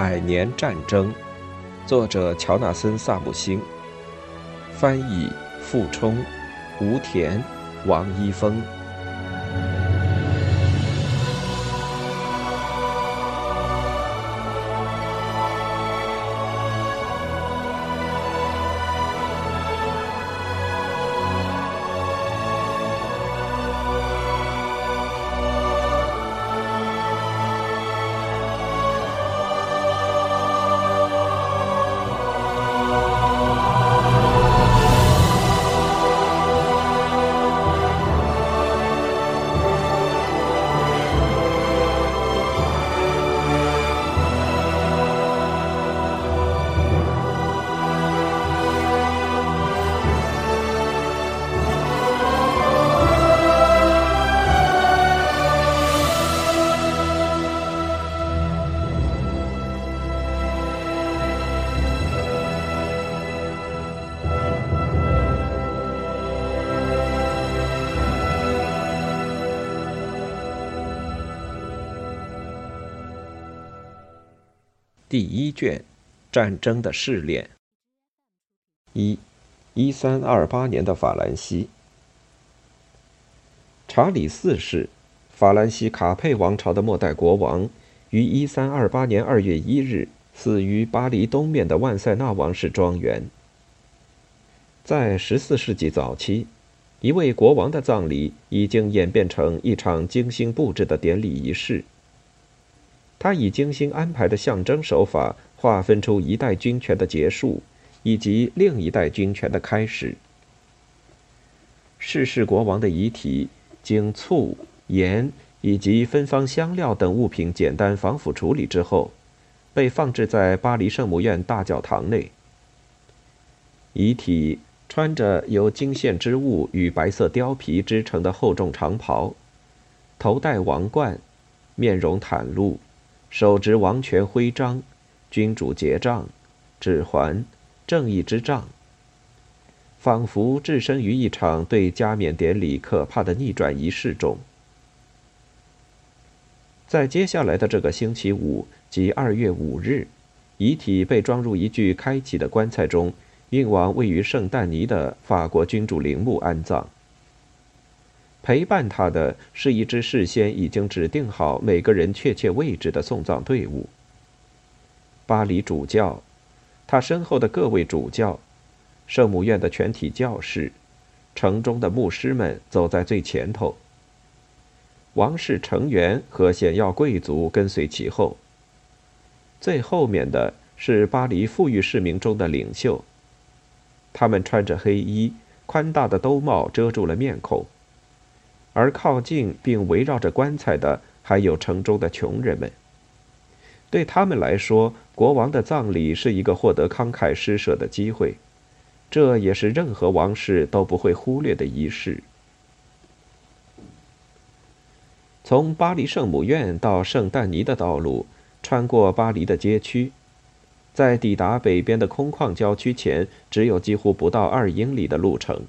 百年战争，作者乔纳森·萨姆星，翻译傅冲、吴田、王一峰。第一卷，战争的试炼。一，一三二八年的法兰西，查理四世，法兰西卡佩王朝的末代国王，于一三二八年二月一日死于巴黎东面的万塞纳王室庄园。在十四世纪早期，一位国王的葬礼已经演变成一场精心布置的典礼仪式。他以精心安排的象征手法，划分出一代军权的结束，以及另一代军权的开始。逝世国王的遗体经醋、盐以及芬芳香料等物品简单防腐处理之后，被放置在巴黎圣母院大教堂内。遗体穿着由金线织物与白色貂皮织成的厚重长袍，头戴王冠，面容袒露。手执王权徽章，君主结账，指环，正义之杖，仿佛置身于一场对加冕典礼可怕的逆转仪式中。在接下来的这个星期五，即二月五日，遗体被装入一具开启的棺材中，运往位于圣但尼的法国君主陵墓安葬。陪伴他的是一支事先已经指定好每个人确切位置的送葬队伍。巴黎主教，他身后的各位主教，圣母院的全体教士，城中的牧师们走在最前头。王室成员和显要贵族跟随其后。最后面的是巴黎富裕市民中的领袖，他们穿着黑衣，宽大的兜帽遮住了面孔。而靠近并围绕着棺材的，还有城中的穷人们。对他们来说，国王的葬礼是一个获得慷慨施舍的机会，这也是任何王室都不会忽略的仪式。从巴黎圣母院到圣但尼的道路，穿过巴黎的街区，在抵达北边的空旷郊区前，只有几乎不到二英里的路程。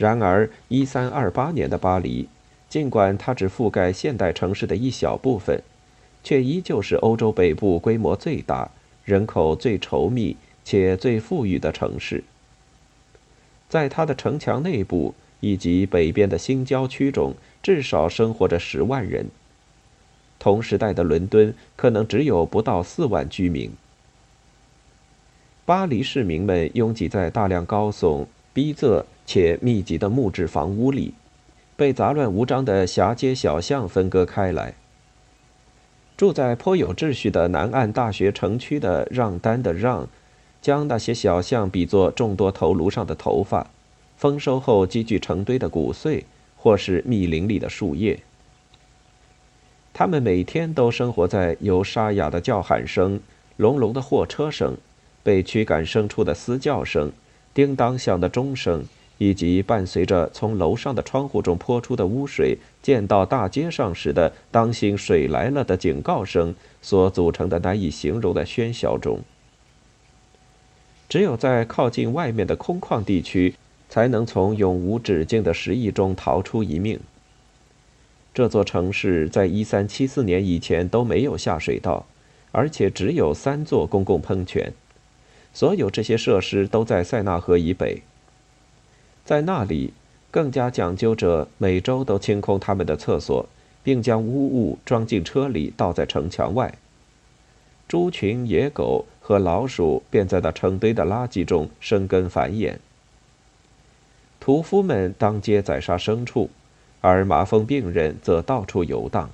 然而，一三二八年的巴黎，尽管它只覆盖现代城市的一小部分，却依旧是欧洲北部规模最大、人口最稠密且最富裕的城市。在它的城墙内部以及北边的新郊区中，至少生活着十万人。同时代的伦敦可能只有不到四万居民。巴黎市民们拥挤在大量高耸、逼仄。且密集的木质房屋里，被杂乱无章的狭街小巷分割开来。住在颇有秩序的南岸大学城区的让丹的让，将那些小巷比作众多头颅上的头发，丰收后积聚成堆的谷穗，或是密林里的树叶。他们每天都生活在由沙哑的叫喊声、隆隆的货车声、被驱赶牲畜的嘶叫声、叮当响的钟声。以及伴随着从楼上的窗户中泼出的污水溅到大街上时的“当心水来了”的警告声所组成的难以形容的喧嚣中，只有在靠近外面的空旷地区，才能从永无止境的失意中逃出一命。这座城市在一三七四年以前都没有下水道，而且只有三座公共喷泉。所有这些设施都在塞纳河以北。在那里，更加讲究着每周都清空他们的厕所，并将污物装进车里倒在城墙外。猪群、野狗和老鼠便在那成堆的垃圾中生根繁衍。屠夫们当街宰杀牲畜，而麻风病人则到处游荡。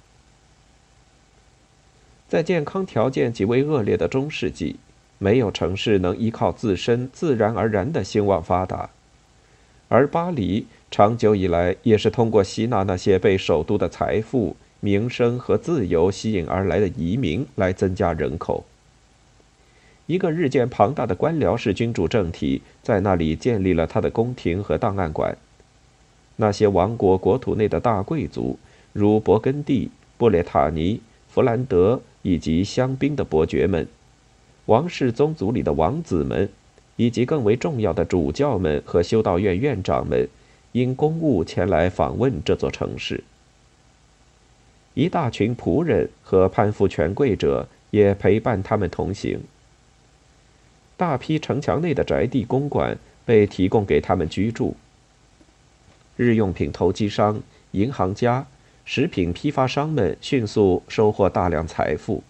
在健康条件极为恶劣的中世纪。没有城市能依靠自身自然而然的兴旺发达，而巴黎长久以来也是通过吸纳那些被首都的财富、名声和自由吸引而来的移民来增加人口。一个日渐庞大的官僚式君主政体在那里建立了他的宫廷和档案馆。那些王国国土内的大贵族，如勃艮第、布列塔尼、弗兰德以及香槟的伯爵们。王室宗族里的王子们，以及更为重要的主教们和修道院院长们，因公务前来访问这座城市。一大群仆人和攀附权贵者也陪伴他们同行。大批城墙内的宅地公馆被提供给他们居住。日用品投机商、银行家、食品批发商们迅速收获大量财富。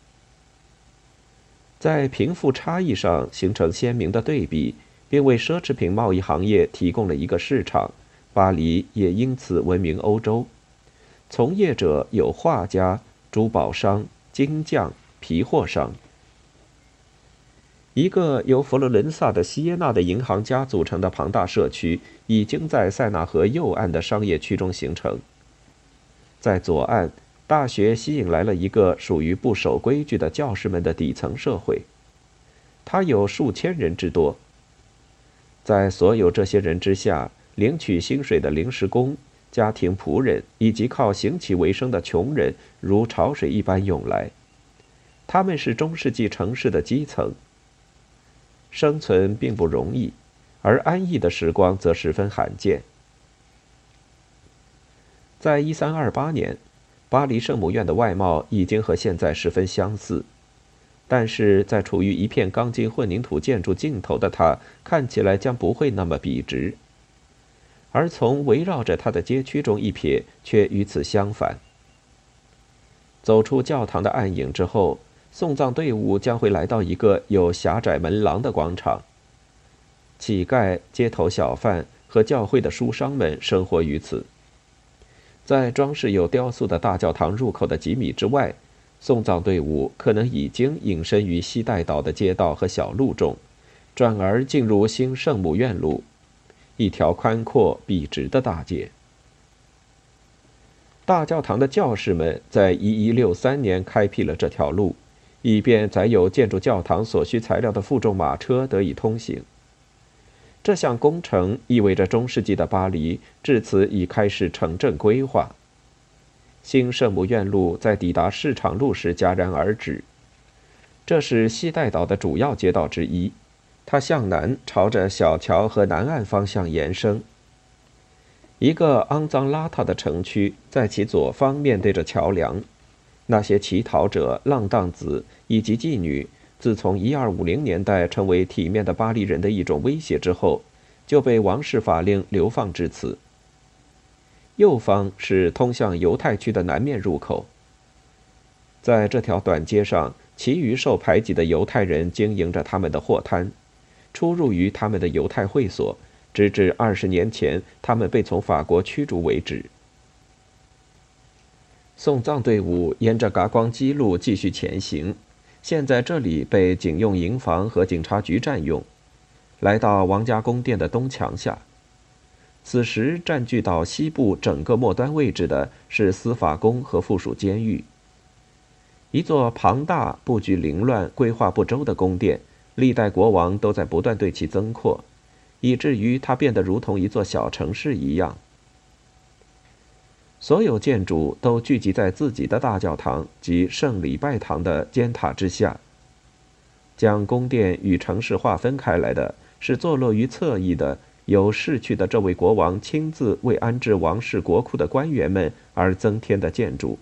在贫富差异上形成鲜明的对比，并为奢侈品贸易行业提供了一个市场。巴黎也因此闻名欧洲。从业者有画家、珠宝商、金匠、皮货商。一个由佛罗伦萨的西耶纳的银行家组成的庞大社区，已经在塞纳河右岸的商业区中形成。在左岸。大学吸引来了一个属于不守规矩的教师们的底层社会，它有数千人之多。在所有这些人之下，领取薪水的临时工、家庭仆人以及靠行乞为生的穷人如潮水一般涌来。他们是中世纪城市的基层。生存并不容易，而安逸的时光则十分罕见。在一三二八年。巴黎圣母院的外貌已经和现在十分相似，但是在处于一片钢筋混凝土建筑尽头的它，看起来将不会那么笔直；而从围绕着它的街区中一瞥，却与此相反。走出教堂的暗影之后，送葬队伍将会来到一个有狭窄门廊的广场。乞丐、街头小贩和教会的书商们生活于此。在装饰有雕塑的大教堂入口的几米之外，送葬队伍可能已经隐身于西带岛的街道和小路中，转而进入新圣母院路，一条宽阔笔直的大街。大教堂的教士们在1163年开辟了这条路，以便载有建筑教堂所需材料的负重马车得以通行。这项工程意味着中世纪的巴黎至此已开始城镇规划。新圣母院路在抵达市场路时戛然而止。这是西带岛的主要街道之一，它向南朝着小桥和南岸方向延伸。一个肮脏邋遢的城区在其左方面对着桥梁，那些乞讨者、浪荡子以及妓女。自从1250年代成为体面的巴黎人的一种威胁之后，就被王室法令流放至此。右方是通向犹太区的南面入口。在这条短街上，其余受排挤的犹太人经营着他们的货摊，出入于他们的犹太会所，直至二十年前他们被从法国驱逐为止。送葬队伍沿着嘎光基路继续前行。现在这里被警用营房和警察局占用。来到王家宫殿的东墙下，此时占据到西部整个末端位置的是司法宫和附属监狱。一座庞大、布局凌乱、规划不周的宫殿，历代国王都在不断对其增扩，以至于它变得如同一座小城市一样。所有建筑都聚集在自己的大教堂及圣礼拜堂的尖塔之下。将宫殿与城市划分开来的是坐落于侧翼的、由逝去的这位国王亲自为安置王室国库的官员们而增添的建筑。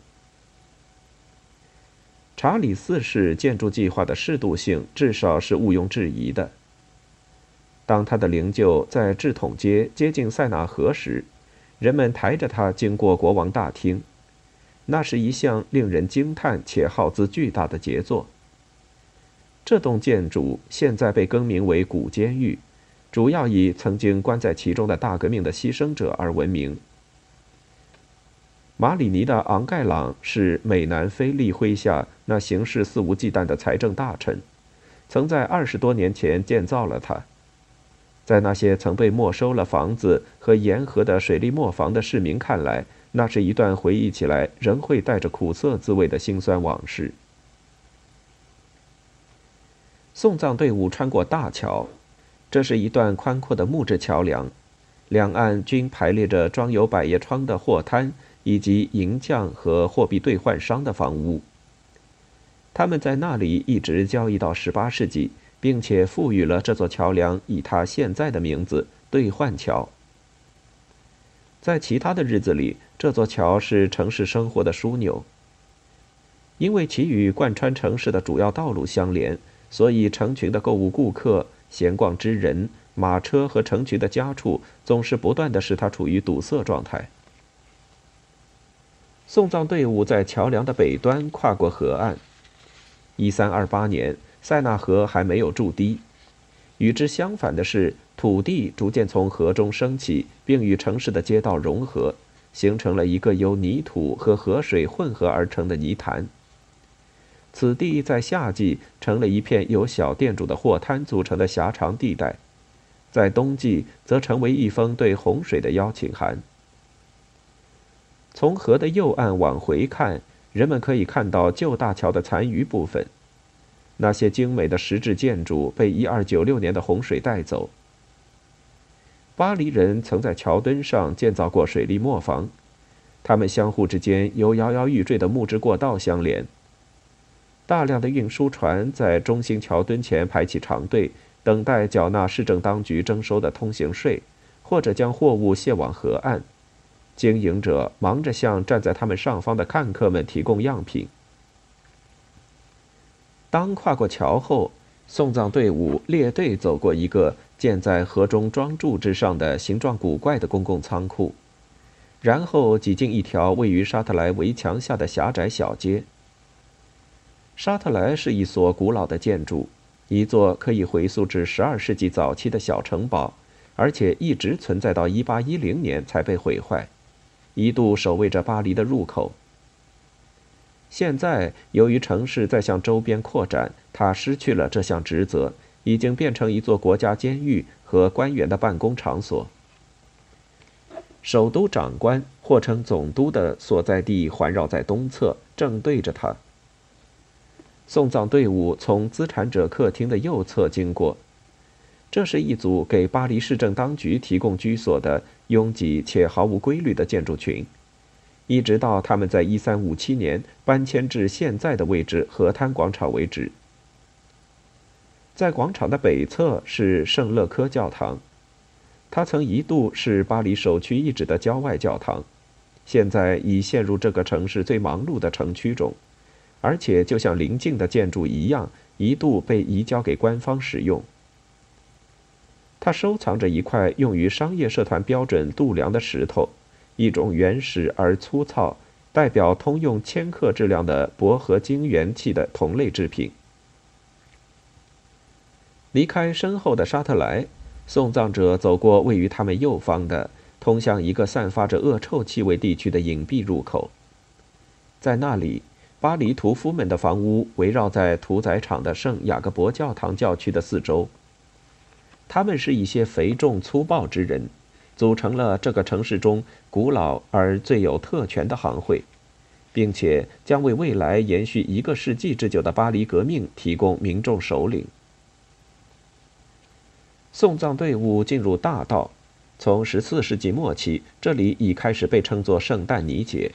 查理四世建筑计划的适度性至少是毋庸置疑的。当他的灵柩在制统街接近塞纳河时，人们抬着它经过国王大厅，那是一项令人惊叹且耗资巨大的杰作。这栋建筑现在被更名为古监狱，主要以曾经关在其中的大革命的牺牲者而闻名。马里尼的昂盖朗是美南菲利麾下那行事肆无忌惮的财政大臣，曾在二十多年前建造了它。在那些曾被没收了房子和沿河的水利磨坊的市民看来，那是一段回忆起来仍会带着苦涩滋味的辛酸往事。送葬队伍穿过大桥，这是一段宽阔的木质桥梁，两岸均排列着装有百叶窗的货摊以及银匠和货币兑换商的房屋。他们在那里一直交易到十八世纪。并且赋予了这座桥梁以它现在的名字——兑换桥。在其他的日子里，这座桥是城市生活的枢纽。因为其与贯穿城市的主要道路相连，所以成群的购物顾客、闲逛之人、马车和成群的家畜总是不断的使它处于堵塞状态。送葬队伍在桥梁的北端跨过河岸。一三二八年。塞纳河还没有筑堤，与之相反的是，土地逐渐从河中升起，并与城市的街道融合，形成了一个由泥土和河水混合而成的泥潭。此地在夏季成了一片由小店主的货摊组成的狭长地带，在冬季则成为一封对洪水的邀请函。从河的右岸往回看，人们可以看到旧大桥的残余部分。那些精美的石质建筑被1296年的洪水带走。巴黎人曾在桥墩上建造过水利磨坊，它们相互之间由摇摇欲坠的木质过道相连。大量的运输船在中心桥墩前排起长队，等待缴纳市政当局征收的通行税，或者将货物卸往河岸。经营者忙着向站在他们上方的看客们提供样品。当跨过桥后，送葬队伍列队走过一个建在河中桩柱之上的形状古怪的公共仓库，然后挤进一条位于沙特莱围墙下的狭窄小街。沙特莱是一所古老的建筑，一座可以回溯至12世纪早期的小城堡，而且一直存在到1810年才被毁坏，一度守卫着巴黎的入口。现在，由于城市在向周边扩展，它失去了这项职责，已经变成一座国家监狱和官员的办公场所。首都长官或称总督的所在地环绕在东侧，正对着它。送葬队伍从资产者客厅的右侧经过，这是一组给巴黎市政当局提供居所的拥挤且毫无规律的建筑群。一直到他们在一三五七年搬迁至现在的位置河滩广场为止。在广场的北侧是圣勒科教堂，它曾一度是巴黎首屈一指的郊外教堂，现在已陷入这个城市最忙碌的城区中，而且就像邻近的建筑一样，一度被移交给官方使用。它收藏着一块用于商业社团标准度量的石头。一种原始而粗糙、代表通用千克质量的铂合金元器的同类制品。离开身后的沙特莱，送葬者走过位于他们右方的、通向一个散发着恶臭气味地区的隐蔽入口。在那里，巴黎屠夫们的房屋围绕在屠宰场的圣雅各伯教堂教区的四周。他们是一些肥重粗暴之人。组成了这个城市中古老而最有特权的行会，并且将为未来延续一个世纪之久的巴黎革命提供民众首领。送葬队伍进入大道，从14世纪末期，这里已开始被称作圣诞尼节。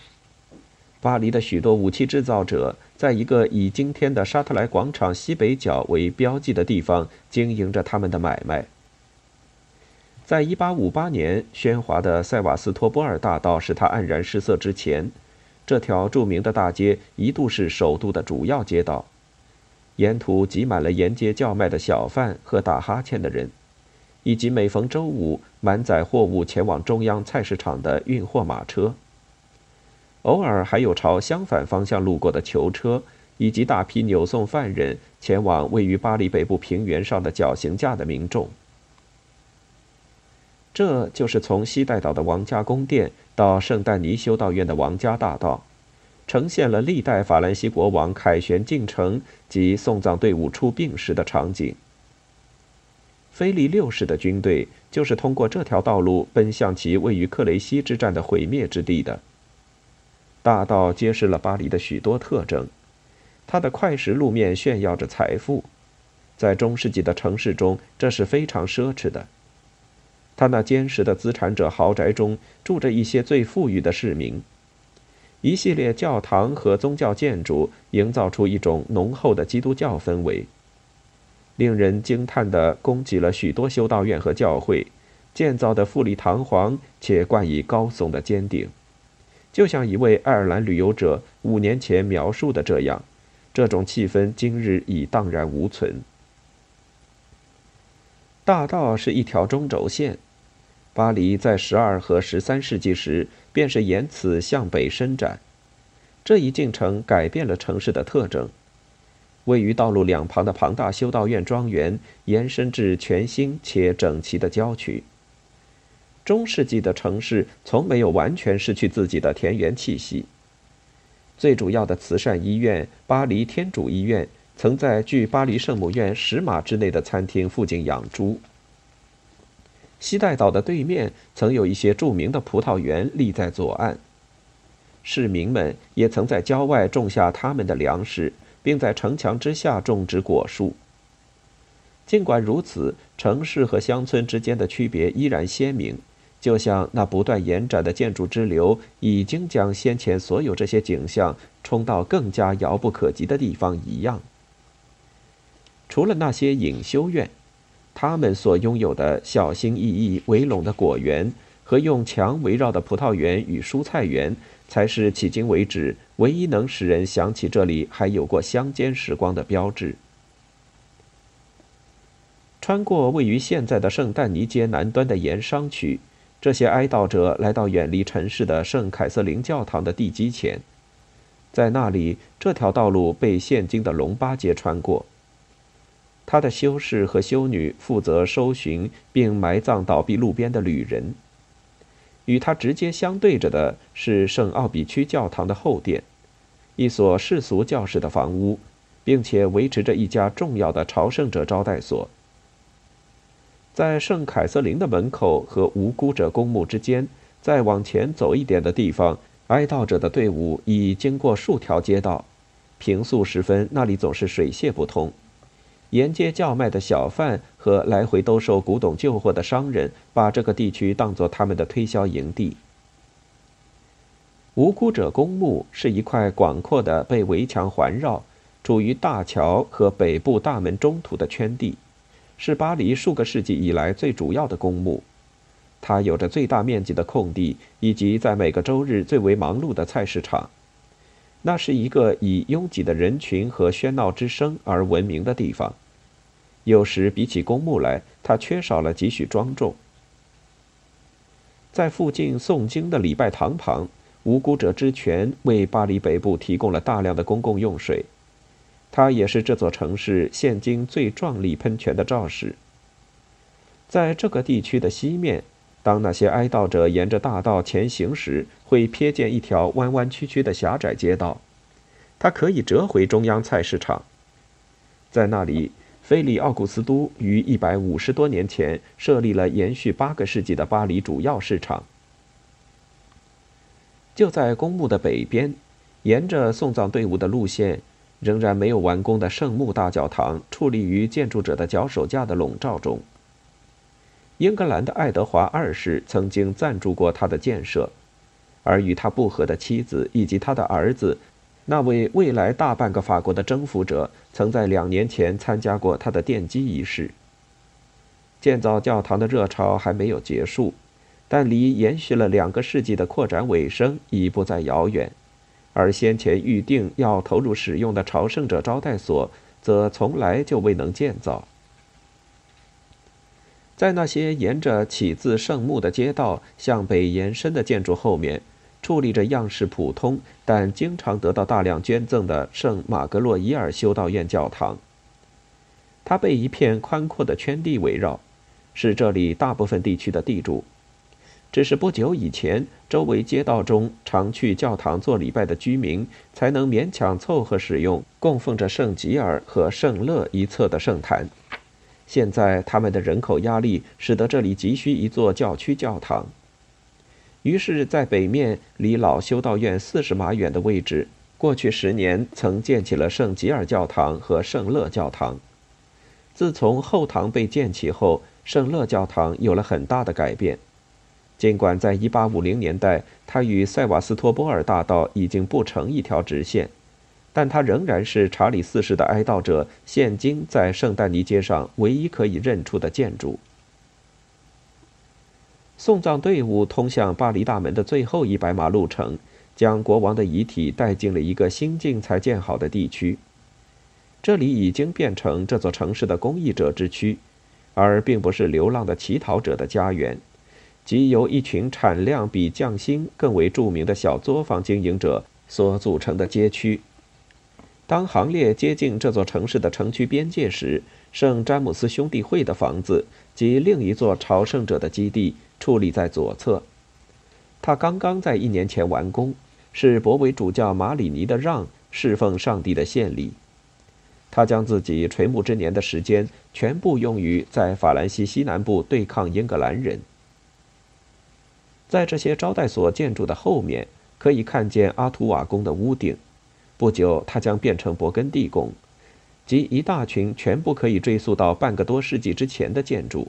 巴黎的许多武器制造者在一个以今天的沙特莱广场西北角为标记的地方经营着他们的买卖。在一八五八年，喧哗的塞瓦斯托波尔大道使它黯然失色之前，这条著名的大街一度是首都的主要街道，沿途挤满了沿街叫卖的小贩和打哈欠的人，以及每逢周五满载货物前往中央菜市场的运货马车。偶尔还有朝相反方向路过的囚车，以及大批扭送犯人前往位于巴黎北部平原上的绞刑架的民众。这就是从西带岛的王家宫殿到圣丹尼修道院的王家大道，呈现了历代法兰西国王凯旋进城及送葬队伍出殡时的场景。菲利六世的军队就是通过这条道路奔向其位于克雷西之战的毁灭之地的。大道揭示了巴黎的许多特征，它的快石路面炫耀着财富，在中世纪的城市中，这是非常奢侈的。他那坚实的资产者豪宅中住着一些最富裕的市民。一系列教堂和宗教建筑营造出一种浓厚的基督教氛围。令人惊叹的供给了许多修道院和教会，建造的富丽堂皇且冠以高耸的尖顶，就像一位爱尔兰旅游者五年前描述的这样。这种气氛今日已荡然无存。大道是一条中轴线。巴黎在十二和十三世纪时便是沿此向北伸展，这一进程改变了城市的特征。位于道路两旁的庞大修道院庄园延伸至全新且整齐的郊区。中世纪的城市从没有完全失去自己的田园气息。最主要的慈善医院——巴黎天主医院，曾在距巴黎圣母院十码之内的餐厅附近养猪。西带岛的对面曾有一些著名的葡萄园立在左岸，市民们也曾在郊外种下他们的粮食，并在城墙之下种植果树。尽管如此，城市和乡村之间的区别依然鲜明，就像那不断延展的建筑支流已经将先前所有这些景象冲到更加遥不可及的地方一样。除了那些隐修院。他们所拥有的小心翼翼围拢的果园和用墙围绕的葡萄园与蔬菜园，才是迄今为止唯一能使人想起这里还有过乡间时光的标志。穿过位于现在的圣但尼街南端的盐商区，这些哀悼者来到远离城市的圣凯瑟琳教堂的地基前，在那里，这条道路被现今的龙巴街穿过。他的修士和修女负责搜寻并埋葬倒闭路边的旅人。与他直接相对着的是圣奥比区教堂的后殿，一所世俗教士的房屋，并且维持着一家重要的朝圣者招待所。在圣凯瑟琳的门口和无辜者公墓之间，再往前走一点的地方，哀悼者的队伍已经过数条街道。平素时分，那里总是水泄不通。沿街叫卖的小贩和来回兜售古董旧货的商人，把这个地区当作他们的推销营地。无辜者公墓是一块广阔的、被围墙环绕、处于大桥和北部大门中途的圈地，是巴黎数个世纪以来最主要的公墓。它有着最大面积的空地，以及在每个周日最为忙碌的菜市场。那是一个以拥挤的人群和喧闹之声而闻名的地方。有时比起公墓来，它缺少了几许庄重。在附近诵经的礼拜堂旁，无辜者之泉为巴黎北部提供了大量的公共用水。它也是这座城市现今最壮丽喷泉的肇始。在这个地区的西面。当那些哀悼者沿着大道前行时，会瞥见一条弯弯曲曲的狭窄街道，它可以折回中央菜市场。在那里，菲利奥古斯都于一百五十多年前设立了延续八个世纪的巴黎主要市场。就在公墓的北边，沿着送葬队伍的路线，仍然没有完工的圣墓大教堂矗立于建筑者的脚手架的笼罩中。英格兰的爱德华二世曾经赞助过他的建设，而与他不和的妻子以及他的儿子，那位未来大半个法国的征服者，曾在两年前参加过他的奠基仪式。建造教堂的热潮还没有结束，但离延续了两个世纪的扩展尾声已不再遥远。而先前预定要投入使用的朝圣者招待所，则从来就未能建造。在那些沿着起自圣墓的街道向北延伸的建筑后面，矗立着样式普通但经常得到大量捐赠的圣马格洛伊尔修道院教堂。它被一片宽阔的圈地围绕，是这里大部分地区的地主。只是不久以前，周围街道中常去教堂做礼拜的居民，才能勉强凑合使用供奉着圣吉尔和圣乐一侧的圣坛。现在，他们的人口压力使得这里急需一座教区教堂。于是，在北面离老修道院四十码远的位置，过去十年曾建起了圣吉尔教堂和圣乐教堂。自从后堂被建起后，圣乐教堂有了很大的改变。尽管在1850年代，它与塞瓦斯托波尔大道已经不成一条直线，但他仍然是查理四世的哀悼者现今在圣丹尼街上唯一可以认出的建筑。送葬队伍通向巴黎大门的最后一百码路程，将国王的遗体带进了一个新近才建好的地区。这里已经变成这座城市的公益者之区，而并不是流浪的乞讨者的家园。即由一群产量比匠心更为著名的小作坊经营者所组成的街区。当行列接近这座城市的城区边界时，圣詹姆斯兄弟会的房子及另一座朝圣者的基地矗立在左侧。他刚刚在一年前完工，是博维主教马里尼的让侍奉上帝的献礼。他将自己垂暮之年的时间全部用于在法兰西西南部对抗英格兰人。在这些招待所建筑的后面，可以看见阿图瓦宫的屋顶。不久，它将变成勃艮第宫，即一大群全部可以追溯到半个多世纪之前的建筑。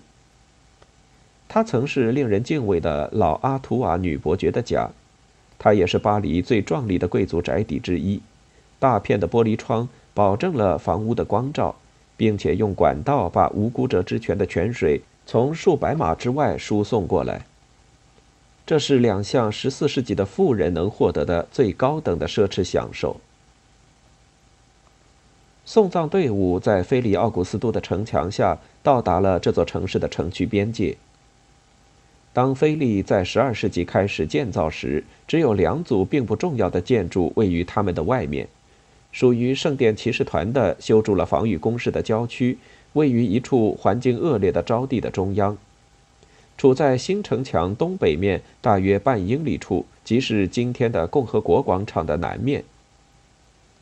它曾是令人敬畏的老阿图瓦女伯爵的家，它也是巴黎最壮丽的贵族宅邸之一。大片的玻璃窗保证了房屋的光照，并且用管道把无辜者之泉的泉水从数百码之外输送过来。这是两项十四世纪的富人能获得的最高等的奢侈享受。送葬队伍在菲利奥古斯都的城墙下到达了这座城市的城区边界。当菲利在十二世纪开始建造时，只有两组并不重要的建筑位于他们的外面，属于圣殿骑士团的修筑了防御工事的郊区，位于一处环境恶劣的沼地的中央。处在新城墙东北面大约半英里处，即是今天的共和国广场的南面。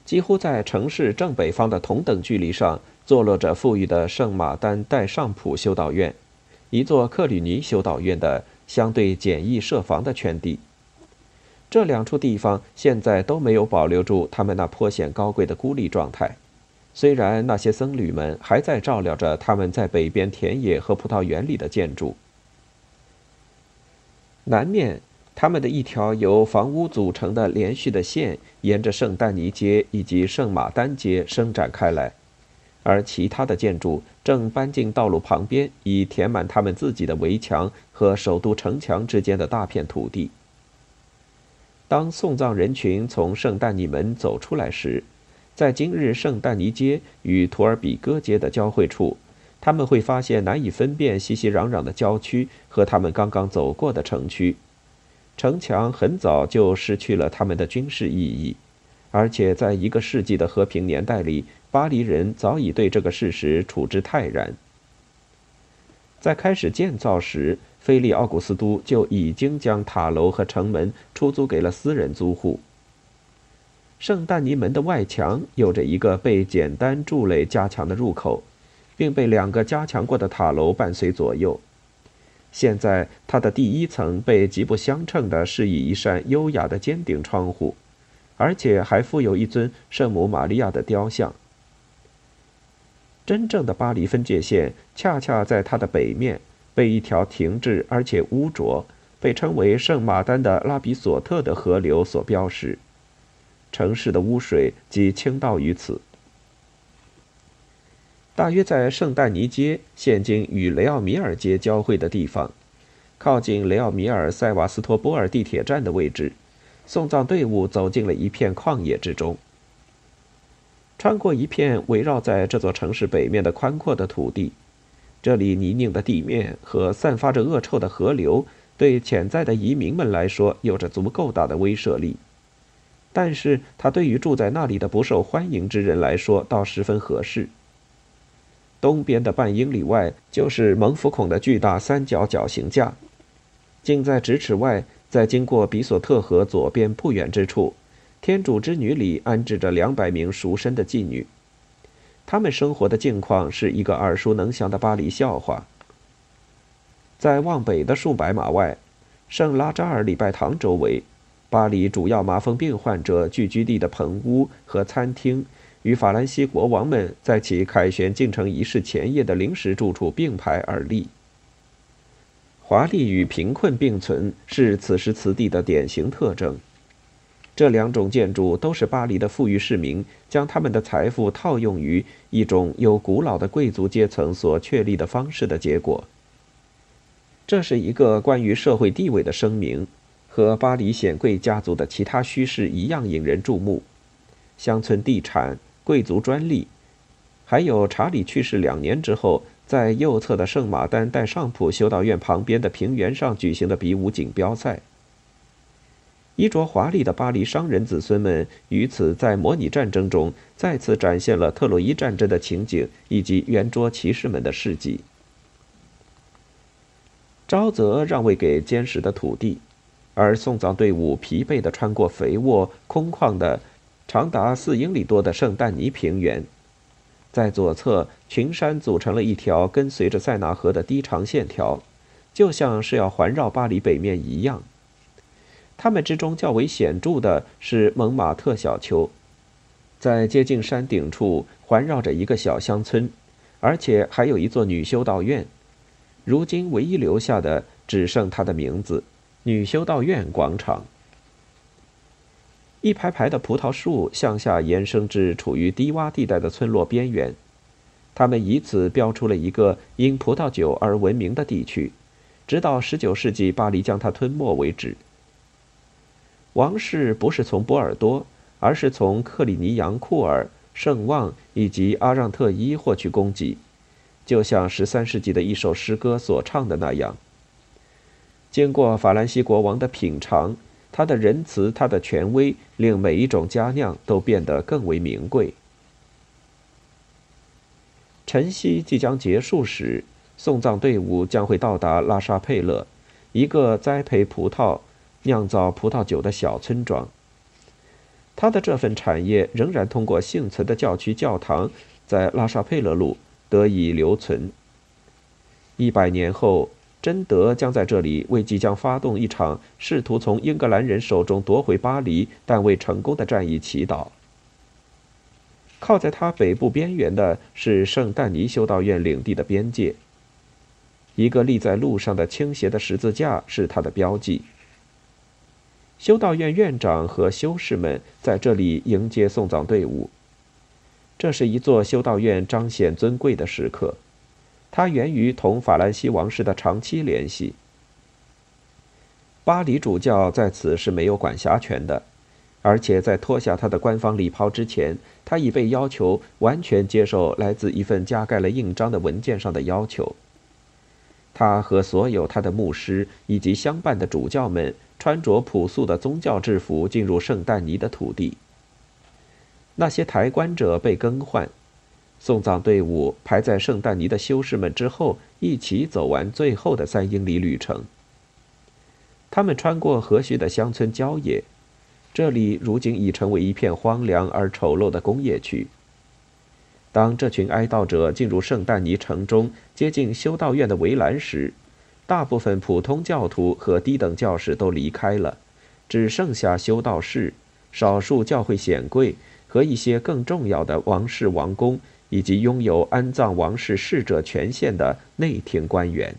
几乎在城市正北方的同等距离上，坐落着富裕的圣马丹代尚普修道院，一座克吕尼修道院的相对简易设防的圈地。这两处地方现在都没有保留住他们那颇显高贵的孤立状态，虽然那些僧侣们还在照料着他们在北边田野和葡萄园里的建筑。南面，他们的一条由房屋组成的连续的线，沿着圣丹尼街以及圣马丹街伸展开来，而其他的建筑正搬进道路旁边，以填满他们自己的围墙和首都城墙之间的大片土地。当送葬人群从圣丹尼门走出来时，在今日圣丹尼街与图尔比戈街的交汇处。他们会发现难以分辨熙熙攘攘的郊区和他们刚刚走过的城区。城墙很早就失去了他们的军事意义，而且在一个世纪的和平年代里，巴黎人早已对这个事实处之泰然。在开始建造时，菲利奥古斯都就已经将塔楼和城门出租给了私人租户。圣丹尼门的外墙有着一个被简单柱垒加强的入口。并被两个加强过的塔楼伴随左右。现在，它的第一层被极不相称地饰以一扇优雅的尖顶窗户，而且还附有一尊圣母玛利亚的雕像。真正的巴黎分界线恰恰在它的北面，被一条停滞而且污浊、被称为圣马丹的拉比索特的河流所标识。城市的污水即倾倒于此。大约在圣丹尼街（现今与雷奥米尔街交汇的地方），靠近雷奥米尔塞瓦斯托波尔地铁站的位置，送葬队伍走进了一片旷野之中。穿过一片围绕在这座城市北面的宽阔的土地，这里泥泞的地面和散发着恶臭的河流，对潜在的移民们来说有着足够大的威慑力。但是，它对于住在那里的不受欢迎之人来说，倒十分合适。东边的半英里外，就是蒙福孔的巨大三角绞刑架，近在咫尺外，在经过比索特河左边不远之处。天主之女里安置着两百名赎身的妓女，她们生活的境况是一个耳熟能详的巴黎笑话。在往北的数百码外，圣拉扎尔礼拜堂周围，巴黎主要麻风病患者聚居地的棚屋和餐厅，与法兰西国王们在其凯旋进城仪式前夜的临时住处并排而立。华丽与贫困并存是此时此地的典型特征。这两种建筑都是巴黎的富裕市民将他们的财富套用于一种由古老的贵族阶层所确立的方式的结果。这是一个关于社会地位的声明，和巴黎显贵家族的其他虚饰一样引人注目。乡村地产、贵族专利，还有查理去世两年之后，在右侧的圣马丹代上普修道院旁边的平原上举行的比武锦标赛。衣着华丽的巴黎商人子孙们于此在模拟战争中再次展现了特洛伊战争的情景以及圆桌骑士们的事迹。沼泽让位给坚实的土地，而送葬队伍疲惫地穿过肥沃空旷的、长达四英里多的圣丹尼平原，在左侧群山组成了一条跟随着塞纳河的低长线条，就像是要环绕巴黎北面一样。它们之中较为显著的是蒙马特小丘，在接近山顶处环绕着一个小乡村，而且还有一座女修道院。如今唯一留下的只剩它的名字——女修道院广场。一排排的葡萄树向下延伸至处于低洼地带的村落边缘，它们以此标出了一个因葡萄酒而闻名的地区，直到19世纪巴黎将它吞没为止。王室不是从波尔多，而是从克里尼扬库尔、圣旺以及阿让特伊获取供给，就像十三世纪的一首诗歌所唱的那样。经过法兰西国王的品尝，他的仁慈、他的权威，令每一种佳酿都变得更为名贵。晨曦即将结束时，送葬队伍将会到达拉沙佩勒，一个栽培葡萄。酿造葡萄酒的小村庄，他的这份产业仍然通过幸存的教区教堂，在拉沙佩勒路得以留存。一百年后，贞德将在这里为即将发动一场试图从英格兰人手中夺回巴黎但未成功的战役祈祷。靠在他北部边缘的是圣但尼修道院领地的边界，一个立在路上的倾斜的十字架是他的标记。修道院院长和修士们在这里迎接送葬队伍。这是一座修道院彰显尊贵的时刻，它源于同法兰西王室的长期联系。巴黎主教在此是没有管辖权的，而且在脱下他的官方礼袍之前，他已被要求完全接受来自一份加盖了印章的文件上的要求。他和所有他的牧师以及相伴的主教们。穿着朴素的宗教制服进入圣丹尼的土地。那些抬棺者被更换，送葬队伍排在圣丹尼的修士们之后，一起走完最后的三英里旅程。他们穿过和煦的乡村郊野，这里如今已成为一片荒凉而丑陋的工业区。当这群哀悼者进入圣丹尼城中，接近修道院的围栏时，大部分普通教徒和低等教士都离开了，只剩下修道士、少数教会显贵和一些更重要的王室王公，以及拥有安葬王室逝者权限的内廷官员。